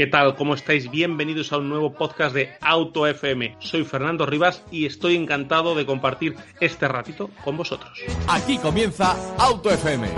¿Qué tal? ¿Cómo estáis? Bienvenidos a un nuevo podcast de Auto FM. Soy Fernando Rivas y estoy encantado de compartir este ratito con vosotros. Aquí comienza Auto FM.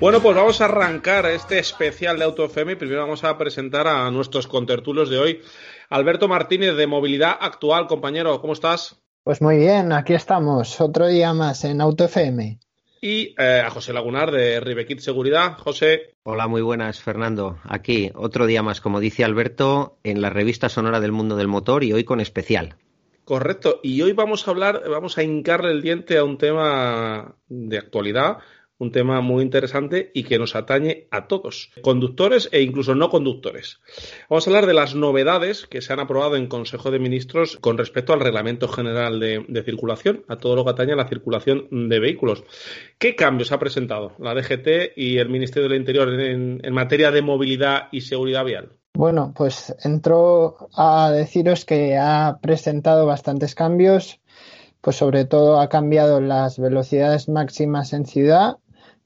Bueno, pues vamos a arrancar este especial de Auto FM. Primero vamos a presentar a nuestros contertulios de hoy. Alberto Martínez de Movilidad Actual, compañero, ¿cómo estás? Pues muy bien, aquí estamos, otro día más en Auto FM. Y eh, a José Lagunar de Ribequit Seguridad. José. Hola, muy buenas, Fernando. Aquí, otro día más, como dice Alberto, en la revista sonora del mundo del motor y hoy con especial. Correcto. Y hoy vamos a hablar, vamos a hincarle el diente a un tema de actualidad un tema muy interesante y que nos atañe a todos, conductores e incluso no conductores. Vamos a hablar de las novedades que se han aprobado en Consejo de Ministros con respecto al Reglamento General de, Circulación, a todo lo que atañe a la circulación de vehículos. ¿Qué cambios ha presentado la DGT y el Ministerio del Interior en, en materia de movilidad y seguridad vial? Bueno, pues entro a deciros que ha presentado bastantes cambios, pues sobre todo ha cambiado las velocidades máximas en ciudad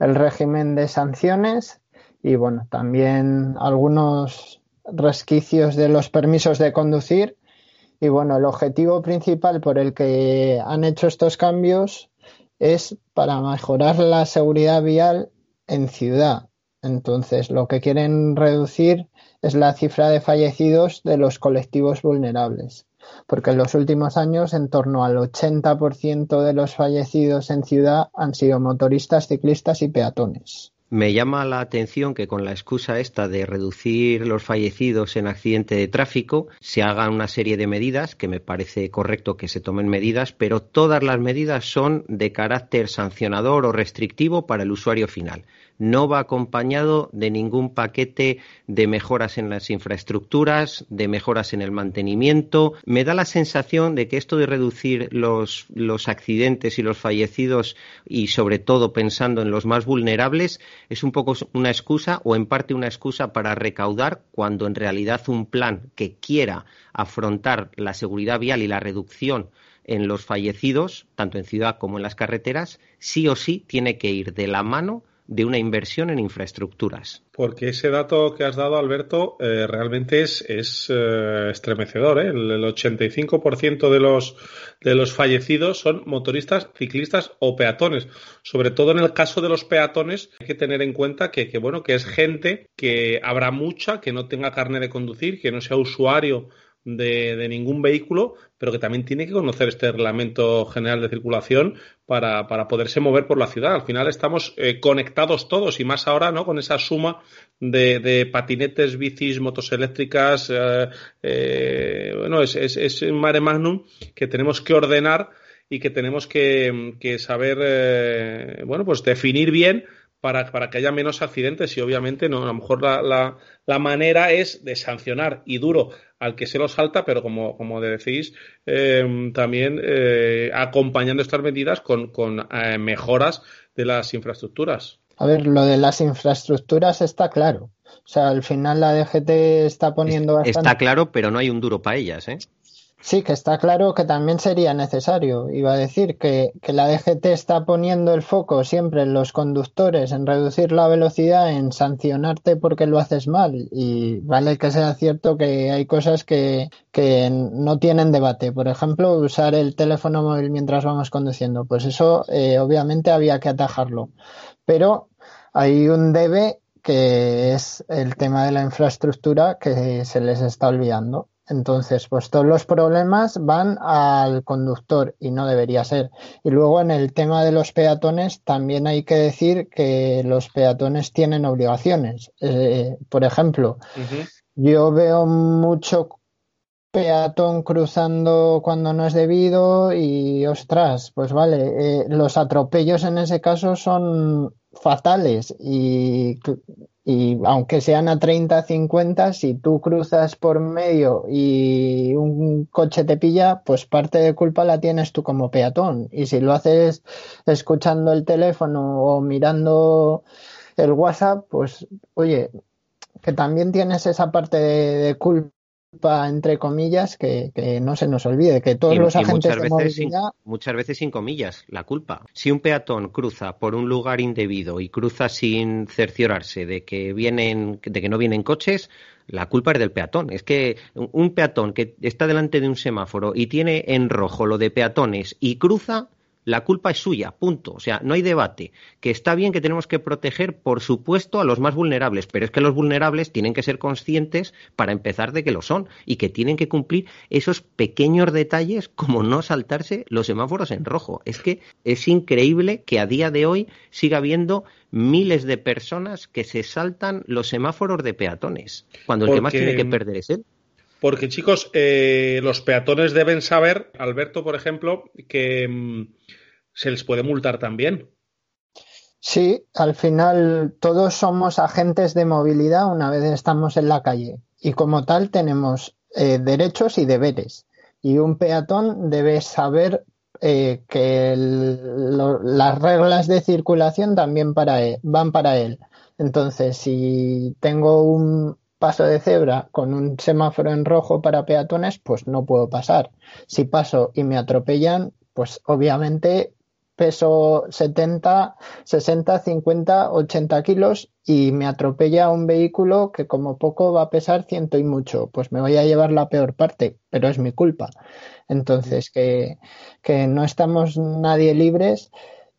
el régimen de sanciones y bueno, también algunos resquicios de los permisos de conducir. Y bueno, el objetivo principal por el que han hecho estos cambios es para mejorar la seguridad vial en ciudad. Entonces, lo que quieren reducir es la cifra de fallecidos de los colectivos vulnerables porque en los últimos años en torno al 80% de los fallecidos en ciudad han sido motoristas, ciclistas y peatones. Me llama la atención que con la excusa esta de reducir los fallecidos en accidente de tráfico se hagan una serie de medidas, que me parece correcto que se tomen medidas, pero todas las medidas son de carácter sancionador o restrictivo para el usuario final no va acompañado de ningún paquete de mejoras en las infraestructuras, de mejoras en el mantenimiento. Me da la sensación de que esto de reducir los, accidentes y los fallecidos y sobre todo pensando en los más vulnerables es un poco una excusa o en parte una excusa para recaudar cuando en realidad un plan que quiera afrontar la seguridad vial y la reducción en los fallecidos, tanto en ciudad como en las carreteras, sí o sí tiene que ir de la mano de una inversión en infraestructuras. Porque ese dato que has dado, Alberto, eh, realmente es, eh, estremecedor. ¿eh? El, 85% de los, de los fallecidos son motoristas, ciclistas o peatones. Sobre todo en el caso de los peatones, hay que tener en cuenta que, que, bueno, que es gente que habrá mucha, que no tenga carne de conducir, que no sea usuario de, ningún vehículo, pero que también tiene que conocer este reglamento general de circulación para, para poderse mover por la ciudad. Al final estamos eh, conectados todos y más ahora, ¿no? Con esa suma de, de patinetes, bicis, motos eléctricas, eh, eh, bueno, es, es, es un mare magnum que tenemos que ordenar y que tenemos que, que saber, bueno, pues definir bien para, para, que haya menos accidentes y obviamente no, a lo mejor la, la, la, manera es de sancionar y duro al que se lo salta, pero como, como decís, eh, también eh, acompañando estas medidas con, con eh, mejoras de las infraestructuras. A ver, lo de las infraestructuras está claro. O sea, al final la DGT está poniendo bastante... Está claro, pero no hay un duro para ellas, ¿eh? Sí, que está claro que también sería necesario. Iba a decir que, que, la DGT está poniendo el foco siempre en los conductores, en reducir la velocidad, en sancionarte porque lo haces mal. Y vale que sea cierto que hay cosas que, que no tienen debate. Por ejemplo, usar el teléfono móvil mientras vamos conduciendo. Pues eso eh, obviamente había que atajarlo. Pero hay un debe que es el tema de la infraestructura que se les está olvidando. Entonces, pues todos los problemas van al conductor y no debería ser. Y luego en el tema de los peatones también hay que decir que los peatones tienen obligaciones. Eh, por ejemplo, yo veo mucho peatón cruzando cuando no es debido y ostras, pues vale, eh, los atropellos en ese caso son fatales y y aunque sean a 30, 50, si tú cruzas por medio y un coche te pilla, pues parte de culpa la tienes tú como peatón. Y si lo haces escuchando el teléfono o mirando el WhatsApp, pues oye, que también tienes esa parte de, culpa entre comillas que, no se nos olvide que todos los agentes muchas veces sin, muchas veces sin comillas la culpa si un peatón cruza por un lugar indebido y cruza sin cerciorarse de que vienen de que no vienen coches la culpa es del peatón. Es que un peatón que está delante de un semáforo y tiene en rojo lo de peatones y cruza, la culpa es suya, punto. O sea, no hay debate. Que está bien que tenemos que proteger, por supuesto, a los más vulnerables, pero es que los vulnerables tienen que ser conscientes, para empezar, de que lo son y que tienen que cumplir esos pequeños detalles como no saltarse los semáforos en rojo. Es que es increíble que a día de hoy siga habiendo miles de personas que se saltan los semáforos de peatones, cuando el que más tiene que perder es él. Porque, chicos, eh, los peatones deben saber, Alberto, por ejemplo, que mm, se les puede multar también. Sí, al final todos somos agentes de movilidad una vez estamos en la calle y como tal tenemos eh, derechos y deberes. Y un peatón debe saber eh, que las reglas de circulación también para van para él. Entonces, si tengo un, paso de cebra con un semáforo en rojo para peatones, pues no puedo pasar. Si paso y me atropellan, pues obviamente peso 70, 60, 50, 80 kilos y me atropella un vehículo que como poco va a pesar ciento y mucho, pues me voy a llevar la peor parte, pero es mi culpa. Entonces, que, que no estamos nadie libres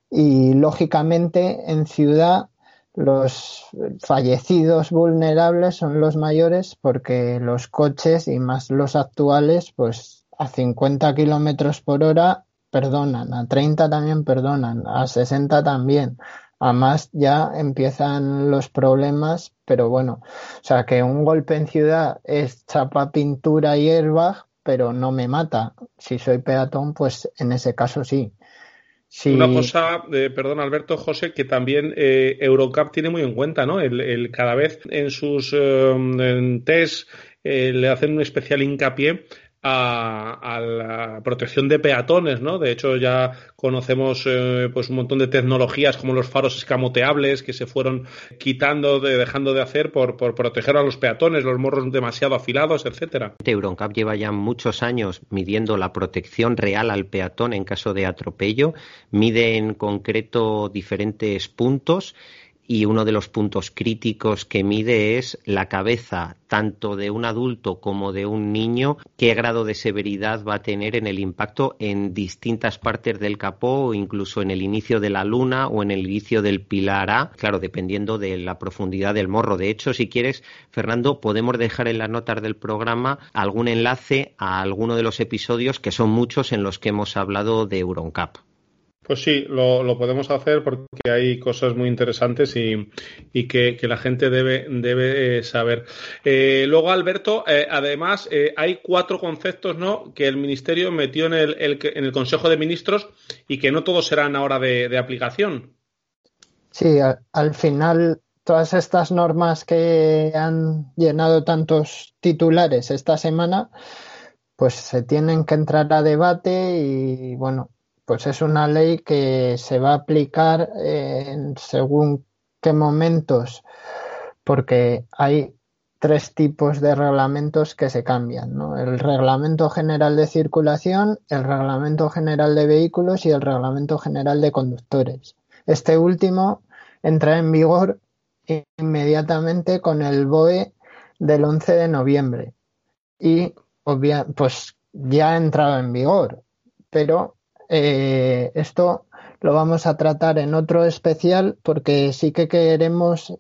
y lógicamente en ciudad los fallecidos vulnerables son los mayores porque los coches y más los actuales, pues a 50 kilómetros por hora perdonan, a 30 también perdonan, a 60 también. A más ya empiezan los problemas, pero bueno, o sea que un golpe en ciudad es chapa, pintura y airbag, pero no me mata. Si soy peatón, pues en ese caso sí. Una cosa, eh, perdón Alberto, José, que también eh, Eurocup tiene muy en cuenta, ¿no? El, cada vez en sus eh, test le hacen un especial hincapié a, la protección de peatones, ¿no? De hecho, ya conocemos eh, pues un montón de tecnologías como los faros escamoteables que se fueron quitando, de, dejando de hacer por, por proteger a los peatones, los morros demasiado afilados, etcétera. Euroncap lleva ya muchos años midiendo la protección real al peatón en caso de atropello, mide en concreto diferentes puntos y uno de los puntos críticos que mide es la cabeza tanto de un adulto como de un niño, qué grado de severidad va a tener en el impacto en distintas partes del capó o incluso en el inicio de la luna o en el inicio del pilar A, claro, dependiendo de la profundidad del morro. De hecho, si quieres, Fernando, podemos dejar en las notas del programa algún enlace a alguno de los episodios que son muchos en los que hemos hablado de Euroncap. Pues sí, lo, podemos hacer porque hay cosas muy interesantes y, que, la gente debe, eh, saber. Eh, luego, Alberto, eh, además, hay cuatro conceptos ¿no? que el Ministerio metió en el, en el Consejo de Ministros y que no todos serán ahora de, aplicación. Sí, al final todas estas normas que han llenado tantos titulares esta semana, pues se tienen que entrar a debate y bueno, pues es una ley que se va a aplicar en según qué momentos, porque hay tres tipos de reglamentos que se cambian, ¿no? El Reglamento General de Circulación, el Reglamento General de Vehículos y el Reglamento General de Conductores. Este último entra en vigor inmediatamente con el BOE del 11 de noviembre y pues ya ha entrado en vigor, pero eh, esto lo vamos a tratar en otro especial porque sí que queremos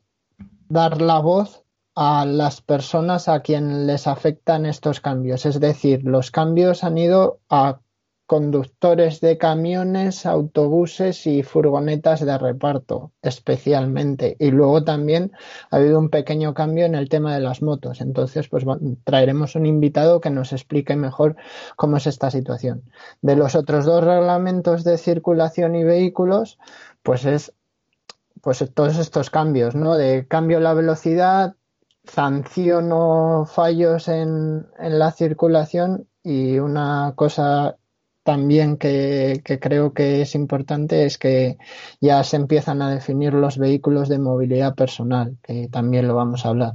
dar la voz a las personas a quien les afectan estos cambios. Es decir, los cambios han ido a conductores de camiones, autobuses y furgonetas de reparto, especialmente. Y luego también ha habido un pequeño cambio en el tema de las motos. Entonces, pues traeremos un invitado que nos explique mejor cómo es esta situación. De los otros dos reglamentos de circulación y vehículos, pues es pues todos estos cambios, ¿no? De cambio la velocidad, sanciono fallos en, en la circulación y una cosa también que, creo que es importante es que ya se empiezan a definir los vehículos de movilidad personal, que también lo vamos a hablar.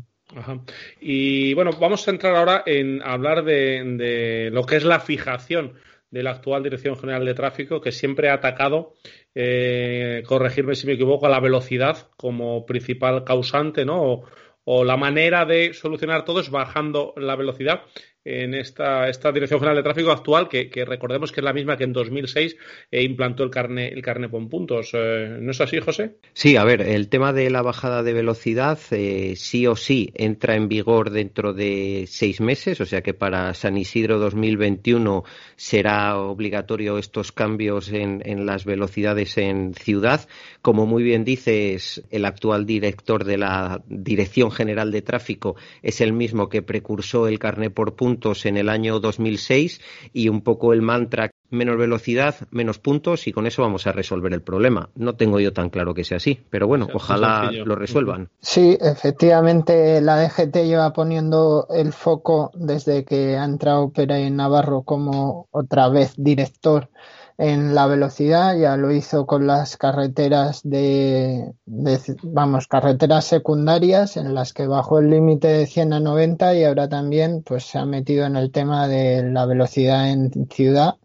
Y bueno, vamos a entrar ahora en hablar de, lo que es la fijación de la actual Dirección General de Tráfico, que siempre ha atacado, eh, corregirme si me equivoco, a la velocidad como principal causante, ¿no? O la manera de solucionar todo es bajando la velocidad en esta, esta Dirección General de Tráfico actual, que, recordemos que es la misma que en 2006 eh, implantó el carne, el carne con puntos. Eh, ¿No es así, José? Sí, a ver, el tema de la bajada de velocidad eh, sí o sí entra en vigor dentro de seis meses, o sea que para San Isidro 2021 será obligatorio estos cambios en, en las velocidades en ciudad. Como muy bien dices, el actual director de la Dirección General de Tráfico es el mismo que precursó el carné por puntos en el año 2006 y un poco el mantra menos velocidad, menos puntos y con eso vamos a resolver el problema. No tengo yo tan claro que sea así, pero bueno, ojalá lo resuelvan. Sí, efectivamente la DGT lleva poniendo el foco desde que ha entrado Pérez Navarro como otra vez director en la velocidad, ya lo hizo con las carreteras de, vamos, carreteras secundarias en las que bajó el límite de 100 a 90 y ahora también pues se ha metido en el tema de la velocidad en ciudad.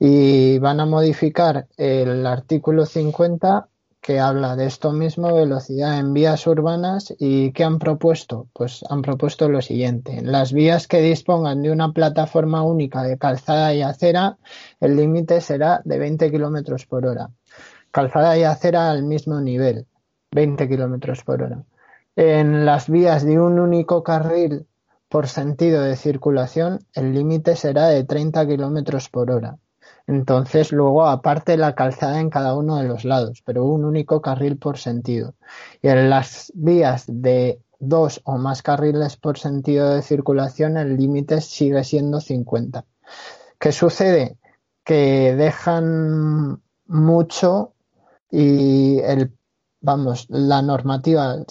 Y van a modificar el artículo 50 que habla de esto mismo, velocidad en vías urbanas y ¿qué han propuesto? Pues han propuesto lo siguiente. En las vías que dispongan de una plataforma única de calzada y acera, el límite será de 20 kilómetros por hora. Calzada y acera al mismo nivel, 20 kilómetros por hora. En las vías de un único carril por sentido de circulación, el límite será de 30 kilómetros por hora. Entonces, luego, aparte la calzada en cada uno de los lados, pero un único carril por sentido. Y en las vías de dos o más carriles por sentido de circulación, el límite sigue siendo 50. ¿Qué sucede? Que dejan mucho y el vamos, la normativa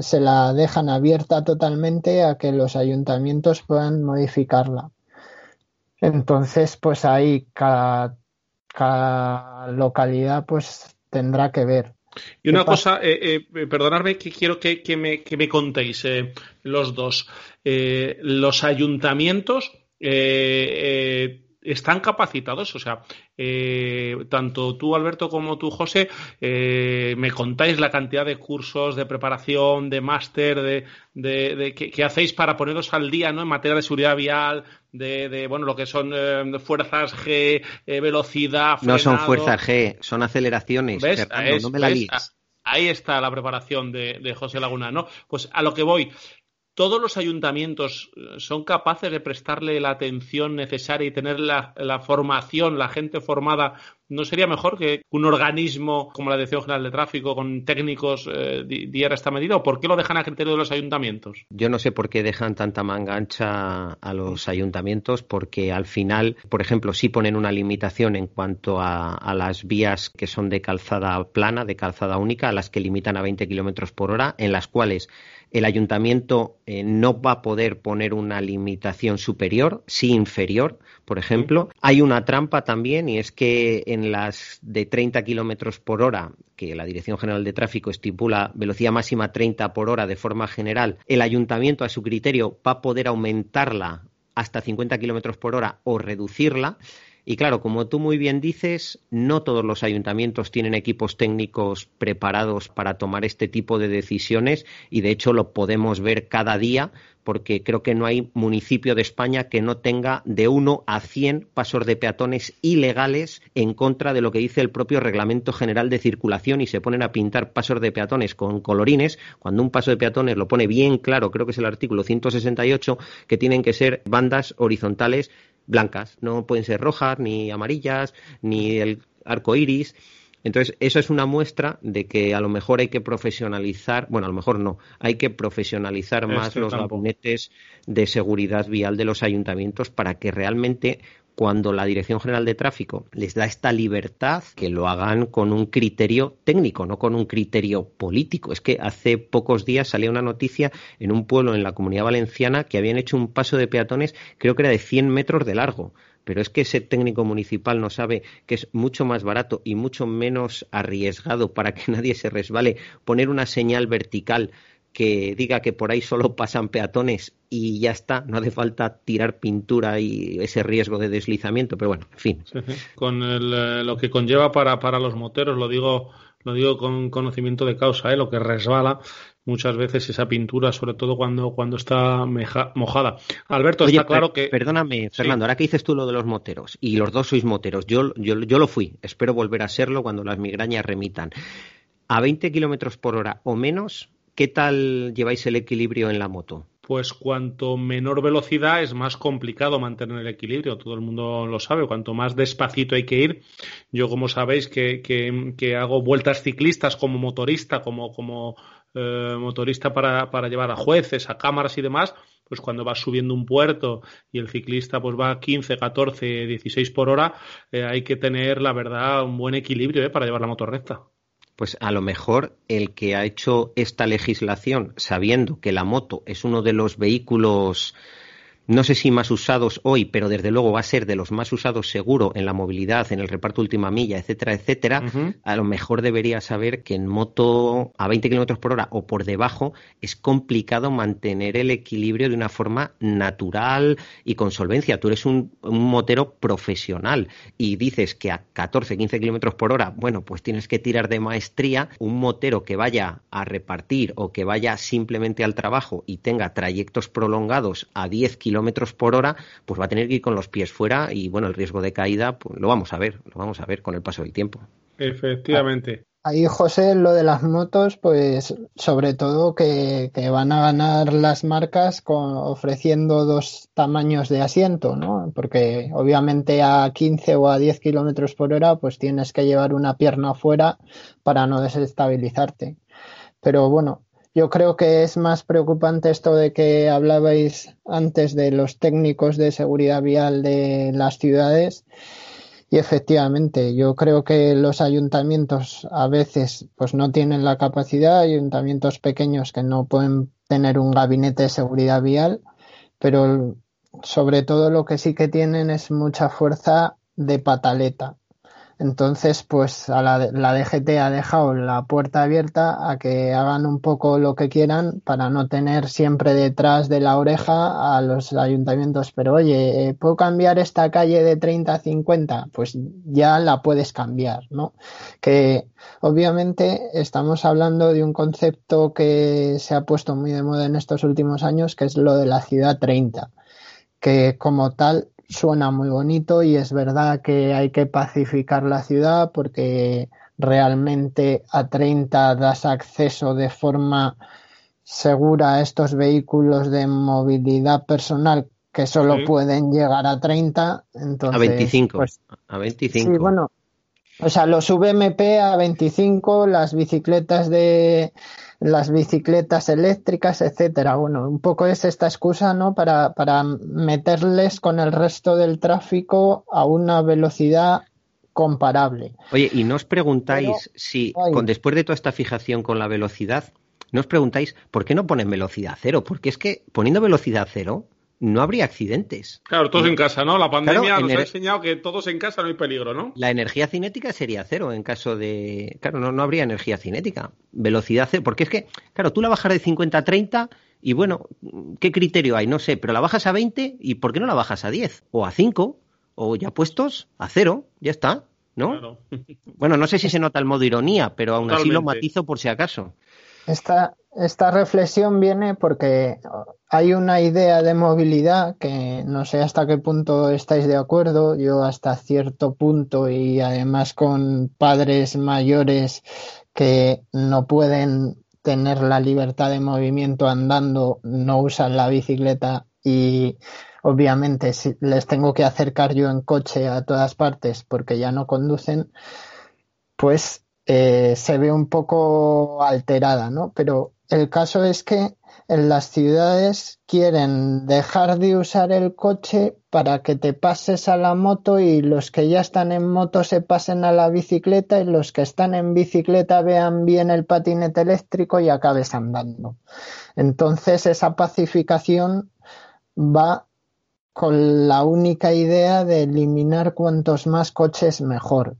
se la dejan abierta totalmente a que los ayuntamientos puedan modificarla. Entonces, pues ahí cada, localidad pues tendrá que ver. Y una cosa, eh, eh, perdonadme que quiero que, me, que me, contéis eh, los dos. los ayuntamientos están capacitados, o sea, eh, tanto tú, Alberto, como tú, José, eh, me contáis la cantidad de cursos, de preparación, de máster, de, de, que, hacéis para poneros al día, ¿no? En materia de seguridad vial, de, bueno, lo que son eh, fuerzas G, velocidad, No son fuerzas G, son aceleraciones. ¿Ves? no me la Ahí está la preparación de, de, José Laguna, ¿no? Pues a lo que voy, ¿Todos los ayuntamientos eh, son capaces de prestarle la atención necesaria y tener la, formación, la gente formada? ¿No sería mejor que un organismo como la Dirección General de Tráfico con técnicos eh, diera esta medida? ¿O por qué lo dejan a criterio de los ayuntamientos? Yo no sé por qué dejan tanta manga ancha a los ayuntamientos, porque al final, por ejemplo, sí ponen una limitación en cuanto a, a las vías que son de calzada plana, de calzada única, a las que limitan a 20 kilómetros por hora, en las cuales el ayuntamiento eh, no va a poder poner una limitación superior, sí inferior, por ejemplo. Hay una trampa también y es que en las de 30 kilómetros por hora, que la Dirección General de Tráfico estipula velocidad máxima 30 por hora de forma general, el ayuntamiento a su criterio va a poder aumentarla hasta 50 kilómetros por hora o reducirla. Y claro, como tú muy bien dices, no todos los ayuntamientos tienen equipos técnicos preparados para tomar este tipo de decisiones y de hecho lo podemos ver cada día porque creo que no hay municipio de España que no tenga de uno a cien pasos de peatones ilegales en contra de lo que dice el propio Reglamento General de Circulación y se ponen a pintar pasos de peatones con colorines, cuando un paso de peatones lo pone bien claro, creo que es el artículo 168, que tienen que ser bandas horizontales blancas, no pueden ser rojas, ni amarillas, ni el arco iris. Entonces, eso es una muestra de que a lo mejor hay que profesionalizar, bueno, a lo mejor no, hay que profesionalizar más los gabinetes de seguridad vial de los ayuntamientos para que realmente cuando la Dirección General de Tráfico les da esta libertad, que lo hagan con un criterio técnico, no con un criterio político. Es que hace pocos días salía una noticia en un pueblo en la comunidad valenciana que habían hecho un paso de peatones, creo que era de 100 metros de largo. Pero es que ese técnico municipal no sabe que es mucho más barato y mucho menos arriesgado para que nadie se resbale poner una señal vertical que diga que por ahí solo pasan peatones y ya está, no hace falta tirar pintura y ese riesgo de deslizamiento, pero bueno, en fin. Con eh, lo que conlleva para, para los moteros, lo digo, lo digo con conocimiento de causa, ¿eh? lo que resbala muchas veces esa pintura, sobre todo cuando, cuando está mojada. Alberto, está claro que. Perdóname, Fernando, ahora que dices tú lo de los moteros, y los dos sois moteros, yo, yo, yo lo fui, espero volver a serlo cuando las migrañas remitan. A 20 kilómetros por hora o menos, ¿qué tal lleváis el equilibrio en la moto? Pues cuanto menor velocidad es más complicado mantener el equilibrio, todo el mundo lo sabe, cuanto más despacito hay que ir. Yo, como sabéis, que, que, hago vueltas ciclistas como motorista, como, como eh, motorista para, para llevar a jueces, a cámaras y demás, pues cuando vas subiendo un puerto y el ciclista pues va a 15, 14, 16 por hora, eh, hay que tener, la verdad, un buen equilibrio eh, para llevar la moto recta. Pues a lo mejor el que ha hecho esta legislación sabiendo que la moto es uno de los vehículos no sé si más usados hoy, pero desde luego va a ser de los más usados seguro en la movilidad, en el reparto última milla, etcétera, etcétera, a lo mejor debería saber que en moto a 20 kilómetros por hora o por debajo es complicado mantener el equilibrio de una forma natural y con solvencia. Tú eres un, motero profesional y dices que a 14, 15 kilómetros por hora, bueno, pues tienes que tirar de maestría. Un motero que vaya a repartir o que vaya simplemente al trabajo y tenga trayectos prolongados a 10 kilómetros kilómetros por hora, pues va a tener que ir con los pies fuera y bueno, el riesgo de caída, pues lo vamos a ver, lo vamos a ver con el paso del tiempo. Efectivamente. Ahí, José, lo de las motos, pues sobre todo que, van a ganar las marcas ofreciendo dos tamaños de asiento, ¿no? Porque obviamente a 15 o a 10 kilómetros por hora, pues tienes que llevar una pierna afuera para no desestabilizarte. Pero bueno, yo creo que es más preocupante esto de que hablabais antes de los técnicos de seguridad vial de las ciudades. Y efectivamente, yo creo que los ayuntamientos a veces pues no tienen la capacidad, ayuntamientos pequeños que no pueden tener un gabinete de seguridad vial, pero sobre todo lo que sí que tienen es mucha fuerza de pataleta. Entonces, pues la, la, DGT ha dejado la puerta abierta a que hagan un poco lo que quieran para no tener siempre detrás de la oreja a los ayuntamientos. Pero oye, eh, ¿puedo cambiar esta calle de 30 a 50? Pues ya la puedes cambiar, ¿no? Que obviamente estamos hablando de un concepto que se ha puesto muy de moda en estos últimos años, que es lo de la ciudad 30, que como tal suena muy bonito y es verdad que hay que pacificar la ciudad porque realmente a 30 das acceso de forma segura a estos vehículos de movilidad personal que solo pueden llegar a 30. Entonces, a 25. Pues, a 25. Sí, bueno. O sea, los VMP a 25, las bicicletas de las bicicletas eléctricas, etcétera. Bueno, un poco es esta excusa, ¿no? Para, para meterles con el resto del tráfico a una velocidad comparable. Oye, y no os preguntáis si, con, después de toda esta fijación con la velocidad, no os preguntáis por qué no ponen velocidad cero, porque es que poniendo velocidad cero, no habría accidentes. Claro, todos en casa, ¿no? La pandemia nos ha enseñado que todos en casa no hay peligro, ¿no? La energía cinética sería cero en caso de... Claro, no, no habría energía cinética. Velocidad cero. Porque es que, claro, tú la bajas de 50 a 30 y bueno, ¿qué criterio hay? No sé, pero la bajas a 20 y ¿por qué no la bajas a 10? O a 5 o ya puestos a cero, ya está, ¿no? Claro. Bueno, no sé si se nota el modo ironía, pero aún así lo matizo por si acaso. Esta, esta reflexión viene porque hay una idea de movilidad que no sé hasta qué punto estáis de acuerdo, yo hasta cierto punto y además con padres mayores que no pueden tener la libertad de movimiento andando, no usan la bicicleta y obviamente si les tengo que acercar yo en coche a todas partes porque ya no conducen, pues eh, se ve un poco alterada, ¿no? Pero el caso es que en las ciudades quieren dejar de usar el coche para que te pases a la moto y los que ya están en moto se pasen a la bicicleta y los que están en bicicleta vean bien el patinete eléctrico y acabes andando. Entonces esa pacificación va con la única idea de eliminar cuantos más coches mejor.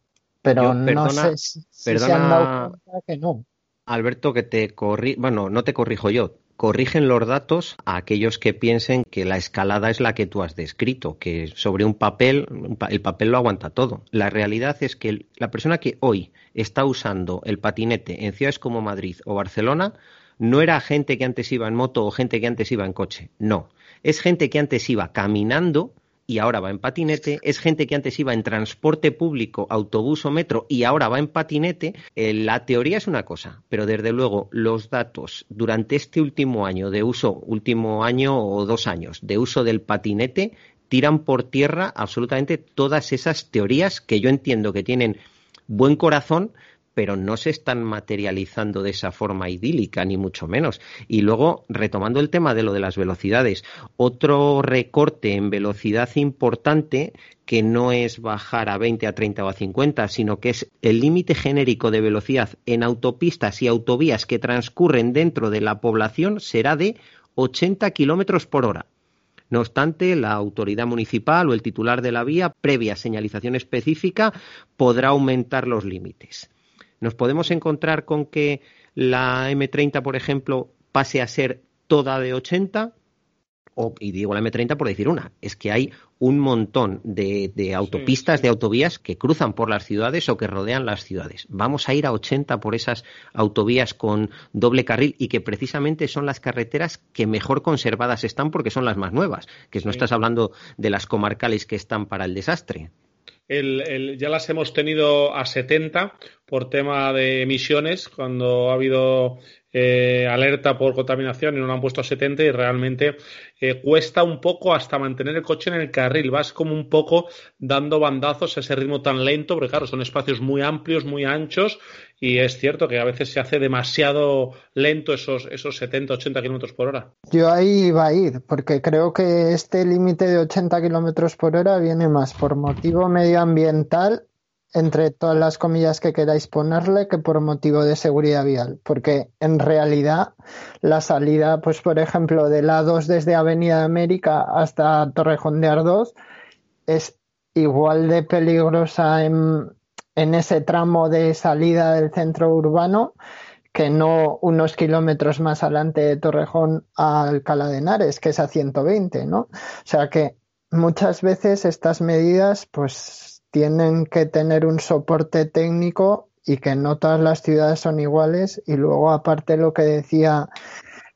Pero no sé si, se han dado cuenta que no. Alberto, que te corri... bueno, no te corrijo yo, corrigen los datos a aquellos que piensen que la escalada es la que tú has descrito, que sobre un papel, el papel lo aguanta todo. La realidad es que la persona que hoy está usando el patinete en ciudades como Madrid o Barcelona no era gente que antes iba en moto o gente que antes iba en coche, no. Es gente que antes iba caminando y ahora va en patinete, es gente que antes iba en transporte público, autobús o metro y ahora va en patinete, eh, la teoría es una cosa, pero desde luego los datos durante este último año de uso, último año o dos años de uso del patinete, tiran por tierra absolutamente todas esas teorías que yo entiendo que tienen buen corazón, pero no se están materializando de esa forma idílica, ni mucho menos. Y luego, retomando el tema de lo de las velocidades, otro recorte en velocidad importante que no es bajar a 20, a 30 o a 50, sino que es el límite genérico de velocidad en autopistas y autovías que transcurren dentro de la población será de 80 kilómetros por hora. No obstante, la autoridad municipal o el titular de la vía, previa señalización específica, podrá aumentar los límites. Nos podemos encontrar con que la M30, por ejemplo, pase a ser toda de 80, o, y digo la M30 por decir una, es que hay un montón de, autopistas, de autovías que cruzan por las ciudades o que rodean las ciudades. Vamos a ir a 80 por esas autovías con doble carril y que precisamente son las carreteras que mejor conservadas están porque son las más nuevas, que no estás hablando de las comarcales que están para el desastre. Ya las hemos tenido a 70 por tema de emisiones, cuando ha habido eh, alerta por contaminación y no lo han puesto a 70 y realmente eh, cuesta un poco hasta mantener el coche en el carril. Vas como un poco dando bandazos a ese ritmo tan lento, porque claro, son espacios muy amplios, muy anchos y es cierto que a veces se hace demasiado lento esos, esos 70, 80 kilómetros por hora. Yo ahí iba a ir, porque creo que este límite de 80 kilómetros por hora viene más por motivo medioambiental entre todas las comillas que queráis ponerle que por motivo de seguridad vial, porque en realidad la salida, pues por ejemplo, de la 2 desde Avenida América hasta Torrejón de Ardoz es igual de peligrosa en, en ese tramo de salida del centro urbano que no unos kilómetros más adelante de Torrejón a Alcalá de Henares, que es a 120, ¿no? O sea que muchas veces estas medidas pues tienen que tener un soporte técnico y que no todas las ciudades son iguales y luego aparte lo que decía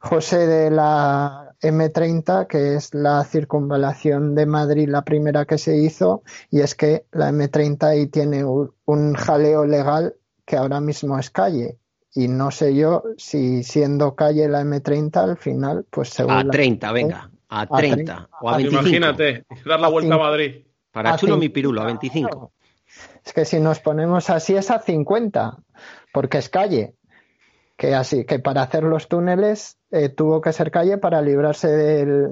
José de la M30, que es la circunvalación de Madrid, la primera que se hizo, y es que la M30 ahí tiene un jaleo legal que ahora mismo es calle. Y no sé yo si siendo calle la M30 al final, pues se A 30, venga, a 30, o a 25. Imagínate, dar la vuelta a, Madrid. Para chulo mi pirulo, a 25. Es que si nos ponemos así es a 50, porque es calle que así que para hacer los túneles eh, tuvo que ser calle para librarse del,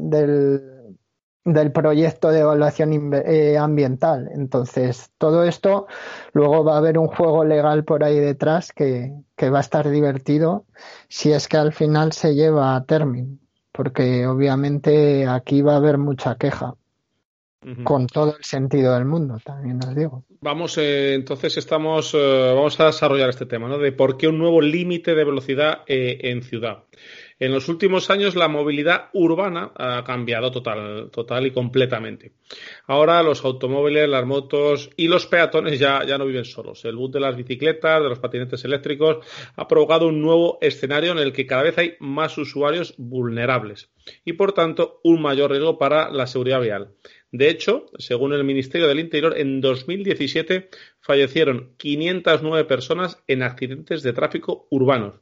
del, proyecto de evaluación eh, ambiental. Entonces, todo esto, luego va a haber un juego legal por ahí detrás que, que va a estar divertido si es que al final se lleva a término, porque obviamente aquí va a haber mucha queja. Con todo el sentido del mundo, también os digo. Vamos, eh, entonces estamos, eh, vamos a desarrollar este tema, ¿no? De por qué un nuevo límite de velocidad eh, en ciudad. En los últimos años la movilidad urbana ha cambiado total, total y completamente. Ahora los automóviles, las motos y los peatones ya, ya no viven solos. El bus de las bicicletas, de los patinetes eléctricos, ha provocado un nuevo escenario en el que cada vez hay más usuarios vulnerables y por tanto un mayor riesgo para la seguridad vial. De hecho, según el Ministerio del Interior, en 2017 fallecieron 509 personas en accidentes de tráfico urbanos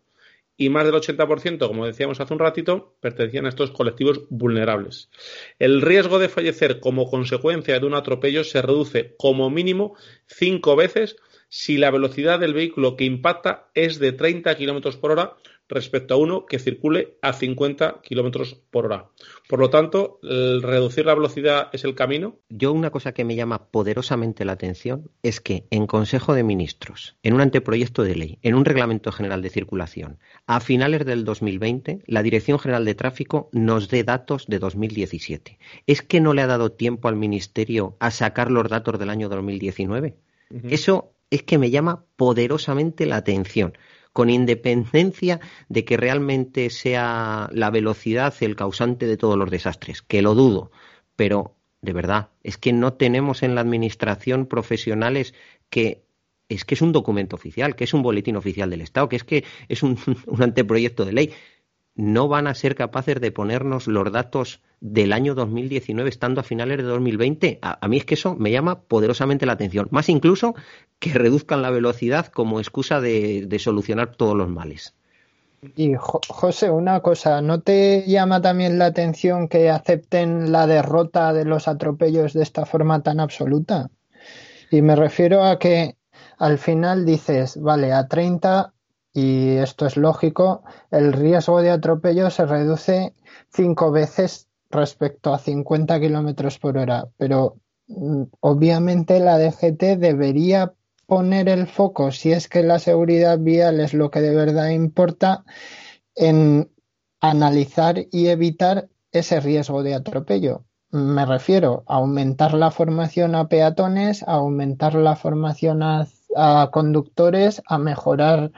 y más del 80%, como decíamos hace un ratito, pertenecían a estos colectivos vulnerables. El riesgo de fallecer como consecuencia de un atropello se reduce como mínimo cinco veces si la velocidad del vehículo que impacta es de 30 kilómetros por hora respecto a uno que circule a 50 kilómetros por hora. Por lo tanto, reducir la velocidad es el camino. Yo una cosa que me llama poderosamente la atención es que en Consejo de Ministros, en un anteproyecto de ley, en un reglamento general de circulación, a finales del 2020, la Dirección General de Tráfico nos dé datos de 2017. ¿Es que no le ha dado tiempo al Ministerio a sacar los datos del año 2019? Eso es que me llama poderosamente la atención con independencia de que realmente sea la velocidad el causante de todos los desastres, que lo dudo, pero de verdad, es que no tenemos en la administración profesionales que es que es un documento oficial, que es un boletín oficial del Estado, que es que es un, un anteproyecto de ley. No van a ser capaces de ponernos los datos del año 2019 estando a finales de 2020, a, mí es que eso me llama poderosamente la atención, más incluso que reduzcan la velocidad como excusa de, solucionar todos los males. Y José, una cosa, ¿no te llama también la atención que acepten la derrota de los atropellos de esta forma tan absoluta? Y me refiero a que al final dices, vale, a 30, y esto es lógico, el riesgo de atropello se reduce cinco veces respecto a 50 kilómetros por hora, pero mm, obviamente la DGT debería poner el foco, si es que la seguridad vial es lo que de verdad importa, en analizar y evitar ese riesgo de atropello. Me refiero a aumentar la formación a peatones, a aumentar la formación a, a conductores, a mejorar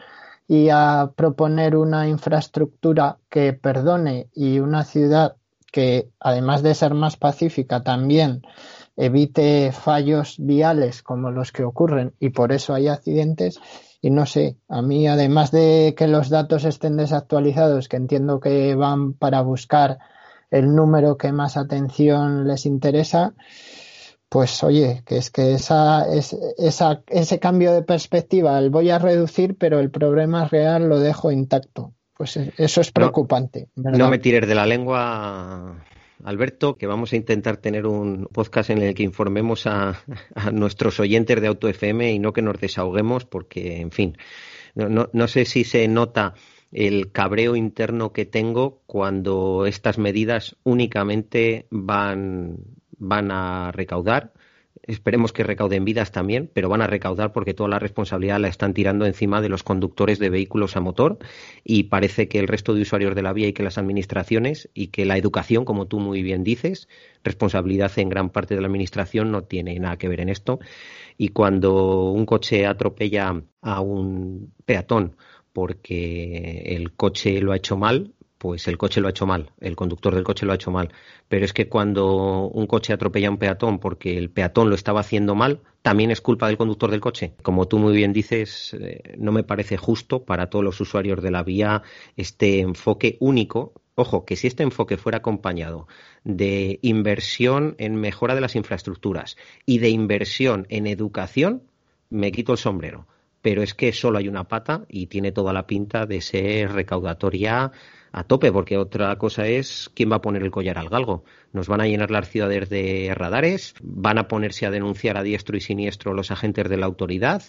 y a proponer una infraestructura que perdone y una ciudad que además de ser más pacífica también evite fallos viales como los que ocurren y por eso hay accidentes y no sé, a mí además de que los datos estén desactualizados, que entiendo que van para buscar el número que más atención les interesa, pues oye, que es que esa, esa, ese cambio de perspectiva, el voy a reducir, pero el problema real lo dejo intacto. Pues e, eso es preocupante. No, me tires de la lengua, Alberto, que vamos a intentar tener un podcast en el que informemos a, nuestros oyentes de Auto FM y no que nos desahoguemos, porque, en fin, no, no sé si se nota el cabreo interno que tengo cuando estas medidas únicamente van, van a recaudar Esperemos que recauden vidas también, pero van a recaudar porque toda la responsabilidad la están tirando encima de los conductores de vehículos a motor y parece que el resto de usuarios de la vía y que las administraciones y que la educación, como tú muy bien dices, responsabilidad en gran parte de la administración no tiene nada que ver en esto. Y cuando un coche atropella a un peatón porque el coche lo ha hecho mal, pues el coche lo ha hecho mal, el conductor del coche lo ha hecho mal. Pero es que cuando un coche atropella a un peatón porque el peatón lo estaba haciendo mal, también es culpa del conductor del coche. Como tú muy bien dices, eh, no me parece justo para todos los usuarios de la vía este enfoque único. Ojo, que si este enfoque fuera acompañado de inversión en mejora de las infraestructuras y de inversión en educación, me quito el sombrero pero es que solo hay una pata y tiene toda la pinta de ser recaudatoria a tope, porque otra cosa es quién va a poner el collar al galgo. Nos van a llenar las ciudades de radares, van a ponerse a denunciar a diestro y siniestro los agentes de la autoridad.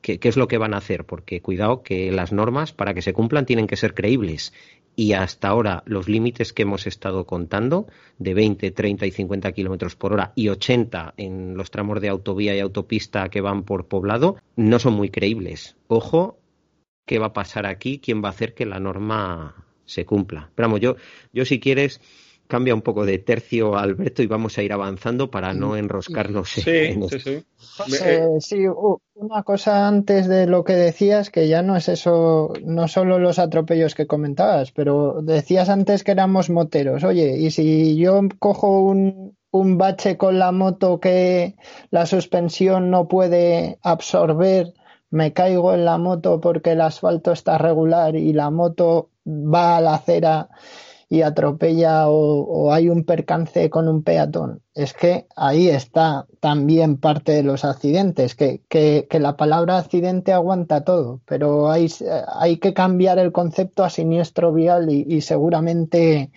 ¿Qué, es lo que van a hacer? Porque cuidado que las normas, para que se cumplan, tienen que ser creíbles. Y hasta ahora los límites que hemos estado contando, de 20, 30 y 50 kilómetros por hora y 80 en los tramos de autovía y autopista que van por poblado, no son muy creíbles. Ojo, ¿qué va a pasar aquí? ¿Quién va a hacer que la norma se cumpla. Pero vamos, yo, yo si quieres cambia un poco de tercio Alberto y vamos a ir avanzando para no mm. enroscarnos sí, en sí, sí. sí, una cosa antes de lo que decías, que ya no es eso, no solo los atropellos que comentabas, pero decías antes que éramos moteros. Oye, y si yo cojo un, un bache con la moto que la suspensión no puede absorber, me caigo en la moto porque el asfalto está regular y la moto va a la acera y atropella o, hay un percance con un peatón. Es que ahí está también parte de los accidentes, que, que, la palabra accidente aguanta todo, pero hay, hay, que cambiar el concepto a siniestro vial y, seguramente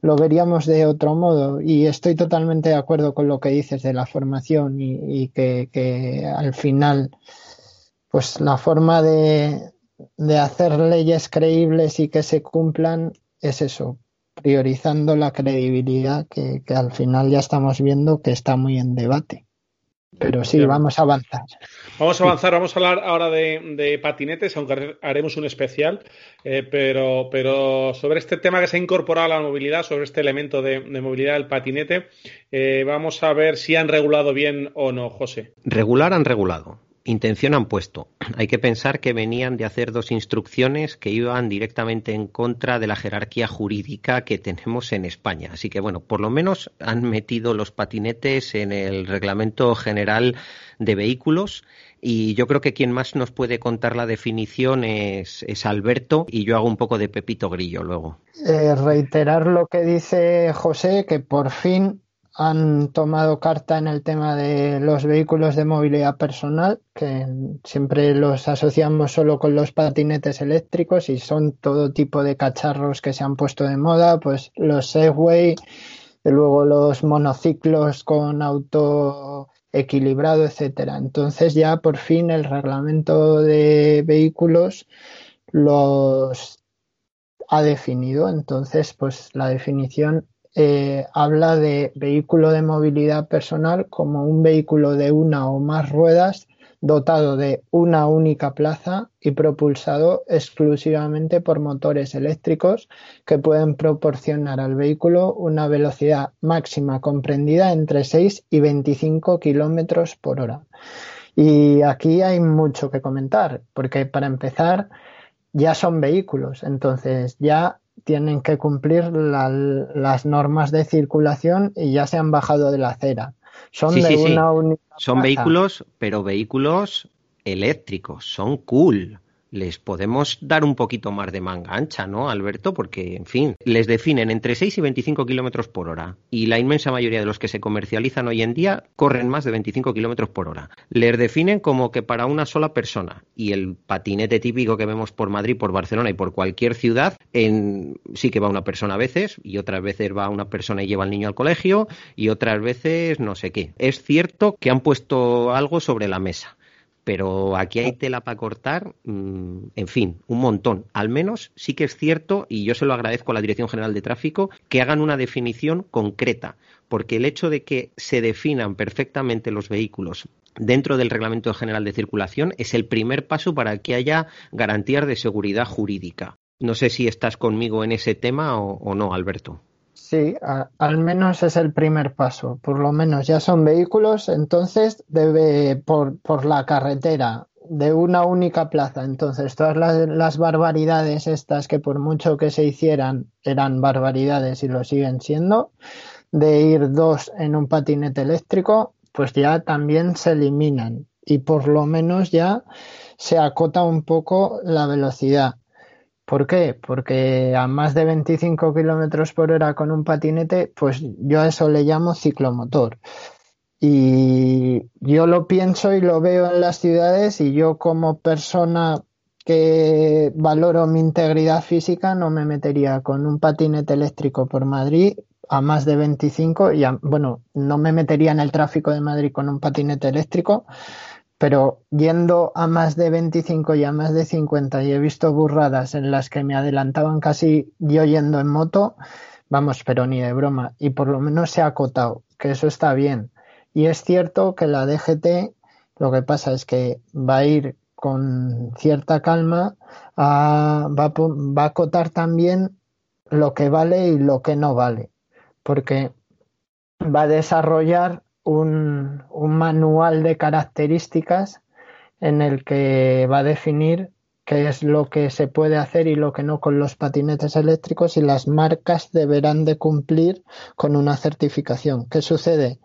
lo veríamos de otro modo. Y estoy totalmente de acuerdo con lo que dices de la formación y, que, que al final pues la forma de, de hacer leyes creíbles y que se cumplan es eso, priorizando la credibilidad que, que, al final ya estamos viendo que está muy en debate. Pero sí, vamos a avanzar. Vamos a avanzar, vamos a hablar ahora de, de patinetes, aunque haremos un especial, eh, pero, pero sobre este tema que se ha incorporado a la movilidad, sobre este elemento de, de movilidad del patinete, eh, vamos a ver si han regulado bien o no, José. Regular han regulado intención han puesto. Hay que pensar que venían de hacer dos instrucciones que iban directamente en contra de la jerarquía jurídica que tenemos en España. Así que, bueno, por lo menos han metido los patinetes en el Reglamento General de Vehículos y yo creo que quien más nos puede contar la definición es, es Alberto y yo hago un poco de Pepito Grillo luego. Eh, reiterar lo que dice José, que por fin han tomado carta en el tema de los vehículos de movilidad personal, que siempre los asociamos solo con los patinetes eléctricos y son todo tipo de cacharros que se han puesto de moda, pues los Segway, luego los monociclos con auto equilibrado, etcétera. Entonces ya por fin el reglamento de vehículos los ha definido. Entonces, pues la definición eh, habla de vehículo de movilidad personal como un vehículo de una o más ruedas dotado de una única plaza y propulsado exclusivamente por motores eléctricos que pueden proporcionar al vehículo una velocidad máxima comprendida entre 6 y 25 kilómetros por hora. Y aquí hay mucho que comentar, porque para empezar ya son vehículos, entonces ya tienen que cumplir la, las normas de circulación y ya se han bajado de la acera. Son sí, de sí, una sí. única Son plaza. vehículos, pero vehículos eléctricos, son cool. Les podemos dar un poquito más de manga ancha, ¿no, Alberto? Porque, en fin, les definen entre 6 y 25 kilómetros por hora. Y la inmensa mayoría de los que se comercializan hoy en día corren más de 25 kilómetros por hora. Les definen como que para una sola persona. Y el patinete típico que vemos por Madrid, por Barcelona y por cualquier ciudad, en, sí que va una persona a veces, y otras veces va una persona y lleva al niño al colegio, y otras veces no sé qué. Es cierto que han puesto algo sobre la mesa pero aquí hay tela para cortar, mmm, en fin, un montón. Al menos sí que es cierto, y yo se lo agradezco a la Dirección General de Tráfico, que hagan una definición concreta, porque el hecho de que se definan perfectamente los vehículos dentro del Reglamento General de Circulación es el primer paso para que haya garantías de seguridad jurídica. No sé si estás conmigo en ese tema o, o no, Alberto. Sí, al menos es el primer paso. Por lo menos ya son vehículos, entonces debe por, por la carretera de una única plaza. Entonces todas las, las, barbaridades estas que por mucho que se hicieran eran barbaridades y lo siguen siendo, de ir dos en un patinete eléctrico, pues ya también se eliminan y por lo menos ya se acota un poco la velocidad. ¿Por qué? Porque a más de 25 kilómetros por hora con un patinete, pues yo a eso le llamo ciclomotor. Y yo lo pienso y lo veo en las ciudades y yo como persona que valoro mi integridad física no me metería con un patinete eléctrico por Madrid a más de 25 y a, bueno, no me metería en el tráfico de Madrid con un patinete eléctrico pero yendo a más de 25 y a más de 50 y he visto burradas en las que me adelantaban casi yo yendo en moto, vamos, pero ni de broma. Y por lo menos se ha acotado, que eso está bien. Y es cierto que la DGT lo que pasa es que va a ir con cierta calma, a, va, va a acotar también lo que vale y lo que no vale, porque va a desarrollar un, un, manual de características en el que va a definir qué es lo que se puede hacer y lo que no con los patinetes eléctricos y las marcas deberán de cumplir con una certificación. ¿Qué sucede?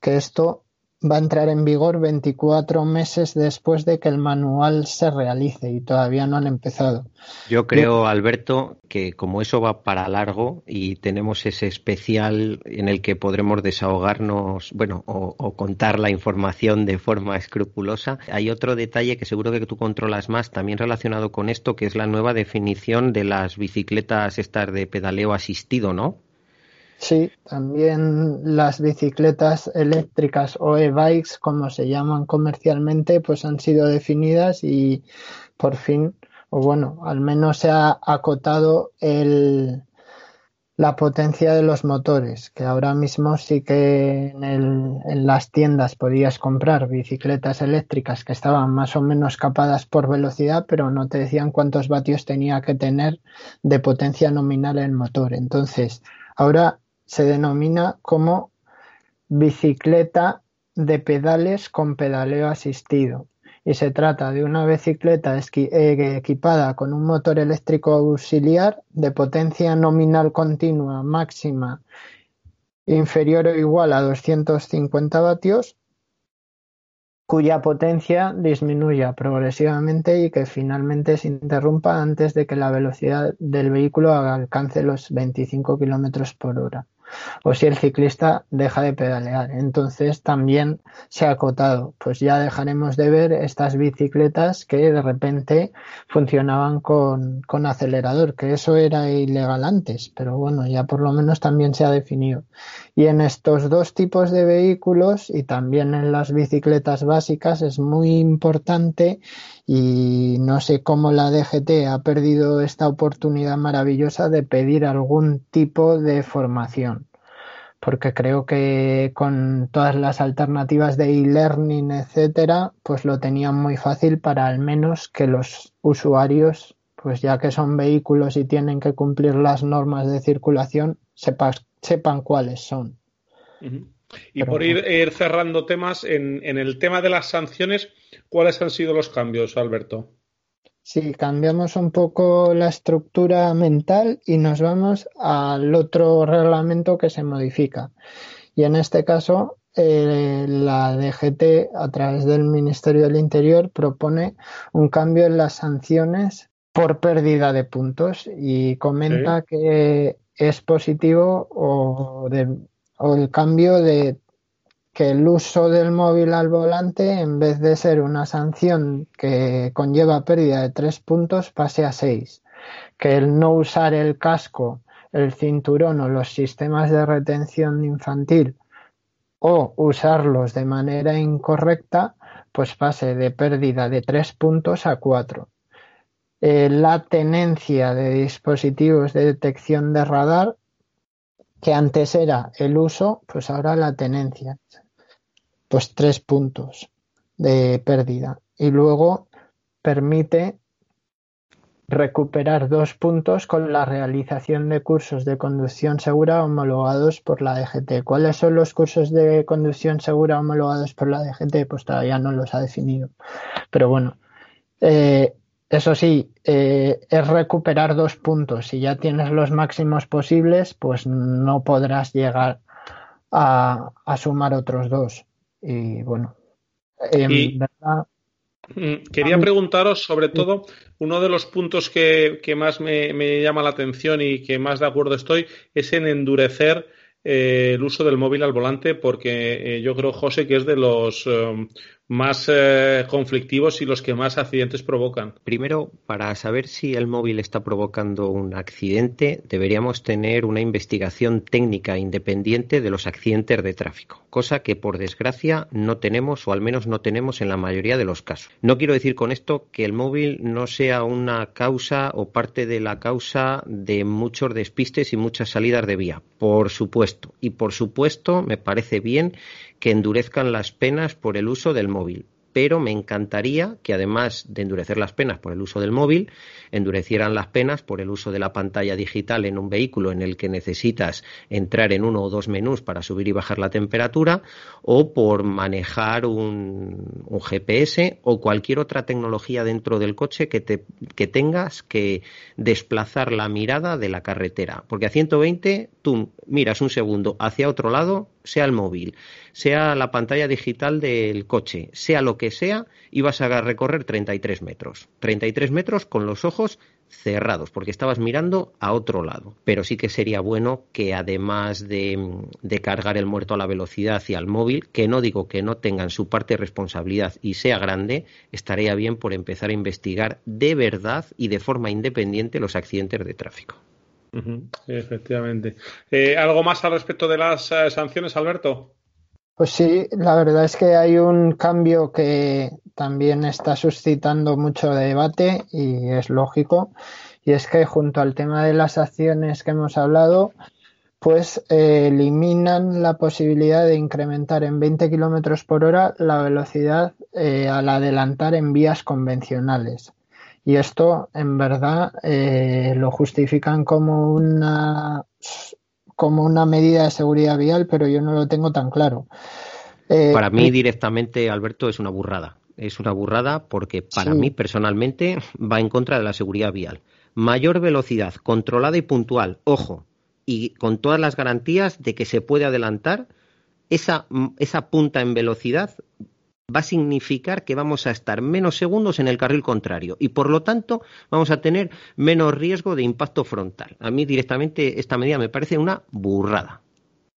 Que esto va a entrar en vigor 24 meses después de que el manual se realice y todavía no han empezado. Yo creo, Alberto, que como eso va para largo y tenemos ese especial en el que podremos desahogarnos, bueno, o, o contar la información de forma escrupulosa, hay otro detalle que seguro que tú controlas más, también relacionado con esto, que es la nueva definición de las bicicletas estas de pedaleo asistido, ¿no? Sí, también las bicicletas eléctricas o e-bikes, como se llaman comercialmente, pues han sido definidas y por fin, o bueno, al menos se ha acotado el, la potencia de los motores, que ahora mismo sí que en, el, en, las tiendas podías comprar bicicletas eléctricas que estaban más o menos capadas por velocidad, pero no te decían cuántos vatios tenía que tener de potencia nominal el motor. Entonces, ahora se denomina como bicicleta de pedales con pedaleo asistido. Y se trata de una bicicleta eh, equipada con un motor eléctrico auxiliar de potencia nominal continua máxima inferior o igual a 250 vatios cuya potencia disminuya progresivamente y que finalmente se interrumpa antes de que la velocidad del vehículo alcance los 25 kilómetros por hora o si el ciclista deja de pedalear. Entonces también se ha acotado, pues ya dejaremos de ver estas bicicletas que de repente funcionaban con, con acelerador, que eso era ilegal antes, pero bueno, ya por lo menos también se ha definido. Y en estos dos tipos de vehículos y también en las bicicletas básicas es muy importante y no sé cómo la DGT ha perdido esta oportunidad maravillosa de pedir algún tipo de formación. Porque creo que con todas las alternativas de e-learning, etcétera, pues lo tenían muy fácil para al menos que los usuarios, pues ya que son vehículos y tienen que cumplir las normas de circulación, sepan cuáles son. Y por ir, cerrando temas, en, el tema de las sanciones, ¿cuáles han sido los cambios, Alberto? Sí, cambiamos un poco la estructura mental y nos vamos al otro reglamento que se modifica. Y en este caso, eh, la DGT, a través del Ministerio del Interior, propone un cambio en las sanciones por pérdida de puntos y comenta que es positivo o el cambio de que el uso del móvil al volante, en vez de ser una sanción que conlleva pérdida de tres puntos, pase a seis. Que el no usar el casco, el cinturón o los sistemas de retención infantil o usarlos de manera incorrecta, pues pase de pérdida de tres puntos a cuatro. Eh, la tenencia de dispositivos de detección de radar que antes era el uso, pues ahora la tenencia. Pues tres puntos de pérdida. Y luego permite recuperar dos puntos con la realización de cursos de conducción segura homologados por la DGT. ¿Cuáles son los cursos de conducción segura homologados por la DGT? Pues todavía no los ha definido. Pero bueno, eh, eso sí, eh, es recuperar dos puntos. Si ya tienes los máximos posibles, pues no podrás llegar a, sumar otros dos. Y bueno, en verdad. Mm, quería preguntaros sobre todo uno de los puntos que, más me, llama la atención y que más de acuerdo estoy es en endurecer eh, el uso del móvil al volante porque eh, yo creo, José, que es de los más eh, conflictivos y los que más accidentes provocan. Primero, para saber si el móvil está provocando un accidente, deberíamos tener una investigación técnica independiente de los accidentes de tráfico, cosa que por desgracia no tenemos o al menos no tenemos en la mayoría de los casos. No quiero decir con esto que el móvil no sea una causa o parte de la causa de muchos despistes y muchas salidas de vía, por supuesto. Y por supuesto, me parece bien que endurezcan las penas por el uso del móvil pero me encantaría que además de endurecer las penas por el uso del móvil, endurecieran las penas por el uso de la pantalla digital en un vehículo en el que necesitas entrar en uno o dos menús para subir y bajar la temperatura o por manejar un, GPS o cualquier otra tecnología dentro del coche que, te, que tengas que desplazar la mirada de la carretera. Porque a 120 tú miras un segundo hacia otro lado, sea el móvil, sea la pantalla digital del coche, sea lo que sea, ibas a recorrer 33 metros. 33 metros con los ojos cerrados, porque estabas mirando a otro lado. Pero sí que sería bueno que además de, de, cargar el muerto a la velocidad y al móvil, que no digo que no tengan su parte de responsabilidad y sea grande, estaría bien por empezar a investigar de verdad y de forma independiente los accidentes de tráfico. Efectivamente. Eh, ¿Algo más al respecto de las eh, sanciones, Alberto? Pues sí, la verdad es que hay un cambio que también está suscitando mucho debate y es lógico, y es que junto al tema de las acciones que hemos hablado, pues eh, eliminan la posibilidad de incrementar en 20 kilómetros por hora la velocidad al adelantar en vías convencionales. Y esto, en verdad, eh, lo justifican como una como una medida de seguridad vial, pero yo no lo tengo tan claro. para mí directamente, Alberto, es una burrada. Es una burrada porque para mí personalmente va en contra de la seguridad vial. Mayor velocidad, controlada y puntual. Ojo, y con todas las garantías de que se puede adelantar, esa, esa punta en velocidad va a significar que vamos a estar menos segundos en el carril contrario y por lo tanto vamos a tener menos riesgo de impacto frontal. A mí directamente esta medida me parece una burrada.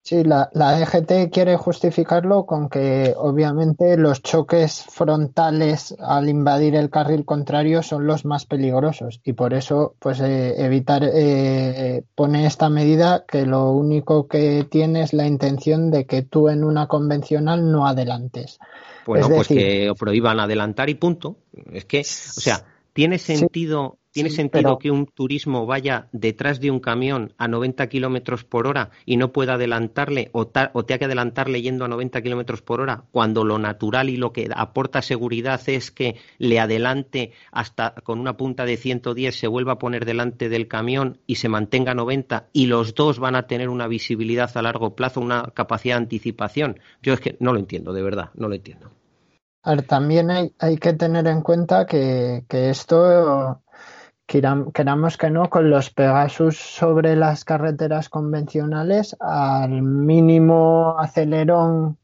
Sí, la, DGT quiere justificarlo con que obviamente los choques frontales al invadir el carril contrario son los más peligrosos y por eso pues eh, evitar eh, pone esta medida que lo único que tiene es la intención de que tú en una convencional no adelantes. Bueno, pues que prohíban adelantar y punto. Es que, o sea, tiene sentido ¿Tiene sentido que un turismo vaya detrás de un camión a 90 kilómetros por hora y no pueda adelantarle o, o tenga que adelantarle yendo a 90 kilómetros por hora cuando lo natural y lo que aporta seguridad es que le adelante hasta con una punta de 110 se vuelva a poner delante del camión y se mantenga a 90 y los dos van a tener una visibilidad a largo plazo, una capacidad de anticipación? Yo es que no lo entiendo, de verdad, no lo entiendo. A ver, también hay, hay que tener en cuenta que, que esto queramos que no, con los Pegasus sobre las carreteras convencionales, al mínimo acelerón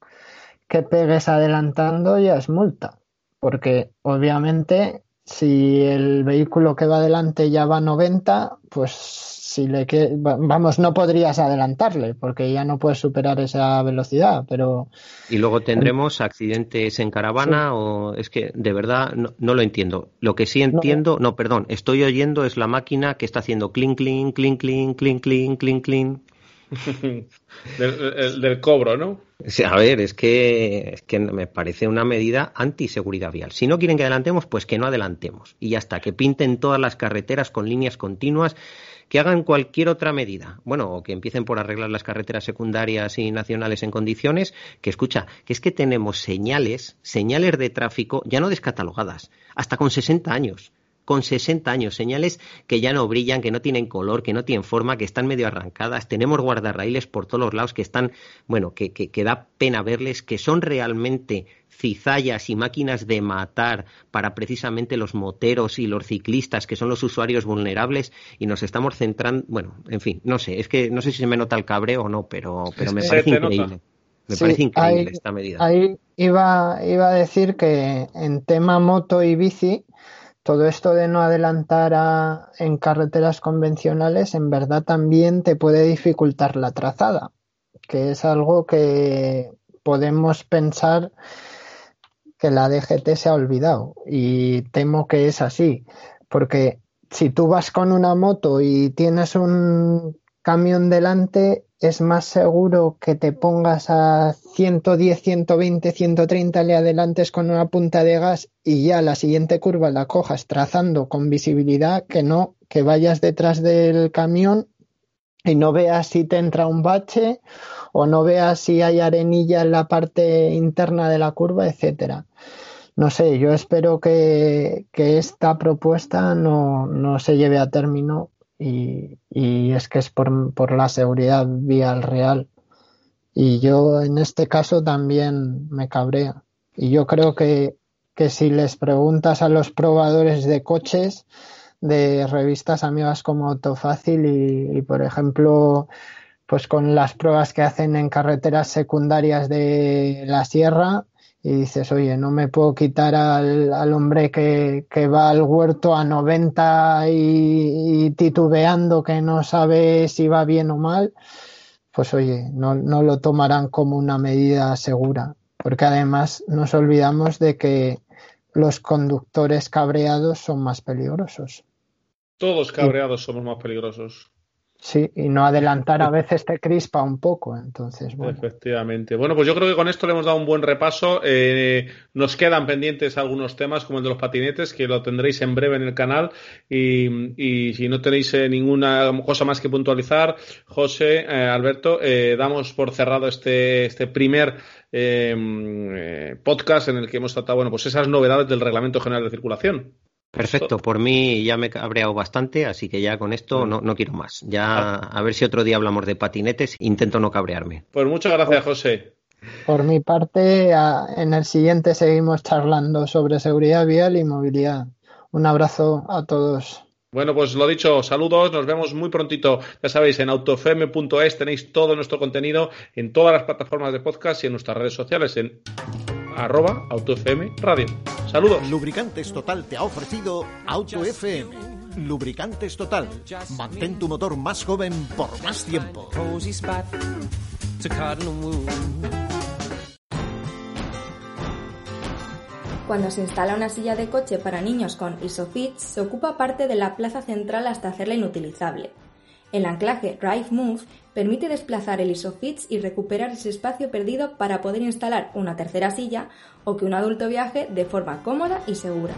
que pegues adelantando ya es multa. Porque obviamente si el vehículo que va adelante ya va a 90, pues si le que vamos, no podrías adelantarle porque ya no puedes superar esa velocidad, pero y luego tendremos accidentes en caravana o es que de verdad no, lo entiendo. Lo que sí entiendo, no. perdón, estoy oyendo es la máquina que está haciendo clink clink clink clink clink clink clink clink del, cobro, ¿no? A ver, es que, es que me parece una medida anti-seguridad vial. Si no quieren que adelantemos, pues que no adelantemos. Y ya está, que pinten todas las carreteras con líneas continuas que hagan cualquier otra medida, bueno, o que empiecen por arreglar las carreteras secundarias y nacionales en condiciones, que escucha, que es que tenemos señales, señales de tráfico ya no descatalogadas, hasta con 60 años con 60 años, señales que ya no brillan, que no tienen color, que no tienen forma, que están medio arrancadas. Tenemos guardarraíles por todos los lados que están, bueno, que, que, da pena verles, que son realmente cizallas y máquinas de matar para precisamente los moteros y los ciclistas, que son los usuarios vulnerables, y nos estamos centrando, bueno, en fin, no sé, es que no sé si se me nota el cabreo o no, pero, pero me parece increíble. Me parece increíble esta medida. Ahí iba, iba a decir que en tema moto y bici, todo esto de no adelantar en carreteras convencionales en verdad también te puede dificultar la trazada, que es algo que podemos pensar que la DGT se ha olvidado y temo que es así, porque si tú vas con una moto y tienes un camión delante, es más seguro que te pongas a 110, 120, 130, le adelantes con una punta de gas y ya la siguiente curva la cojas trazando con visibilidad que no que vayas detrás del camión y no veas si te entra un bache o no veas si hay arenilla en la parte interna de la curva, etcétera. No sé, yo espero que, que esta propuesta no, no se lleve a término y, es que es por, por, la seguridad vial real. Y yo en este caso también me cabrea. Y yo creo que, que si les preguntas a los probadores de coches de revistas amigas como Autofácil y, y por ejemplo pues con las pruebas que hacen en carreteras secundarias de la sierra, y dices, oye, no me puedo quitar al, al hombre que, que, va al huerto a 90 y, y, titubeando que no sabe si va bien o mal, pues oye, no, no lo tomarán como una medida segura. Porque además nos olvidamos de que los conductores cabreados son más peligrosos. Todos cabreados somos más peligrosos. Sí, y no adelantar a veces te crispa un poco, entonces bueno. Efectivamente. Bueno, pues yo creo que con esto le hemos dado un buen repaso. Eh, nos quedan pendientes algunos temas como el de los patinetes, que lo tendréis en breve en el canal. Y, si no tenéis eh, ninguna cosa más que puntualizar, José, eh, Alberto, damos por cerrado este, este primer podcast en el que hemos tratado, bueno, pues esas novedades del Reglamento General de Circulación. Perfecto, por mí ya me he cabreado bastante, así que ya con esto no, no quiero más. Ya ah. a ver si otro día hablamos de patinetes, intento no cabrearme. Pues muchas gracias, José. Por mi parte, en el siguiente seguimos charlando sobre seguridad vial y movilidad. Un abrazo a todos. Bueno, pues lo dicho, saludos, nos vemos muy prontito, ya sabéis, en autofm.es tenéis todo nuestro contenido en todas las plataformas de podcast y en nuestras redes sociales, en arroba AutoFM Radio. Saludos. Lubricantes Total te ha ofrecido AutoFM. Lubricantes Total. Mantén tu motor más joven por más tiempo. Cuando se instala una silla de coche para niños con ISOFIX, se ocupa parte de la plaza central hasta hacerla inutilizable. El anclaje Drive Move permite desplazar el ISOFIX y recuperar ese espacio perdido para poder instalar una tercera silla o que un adulto viaje de forma cómoda y segura.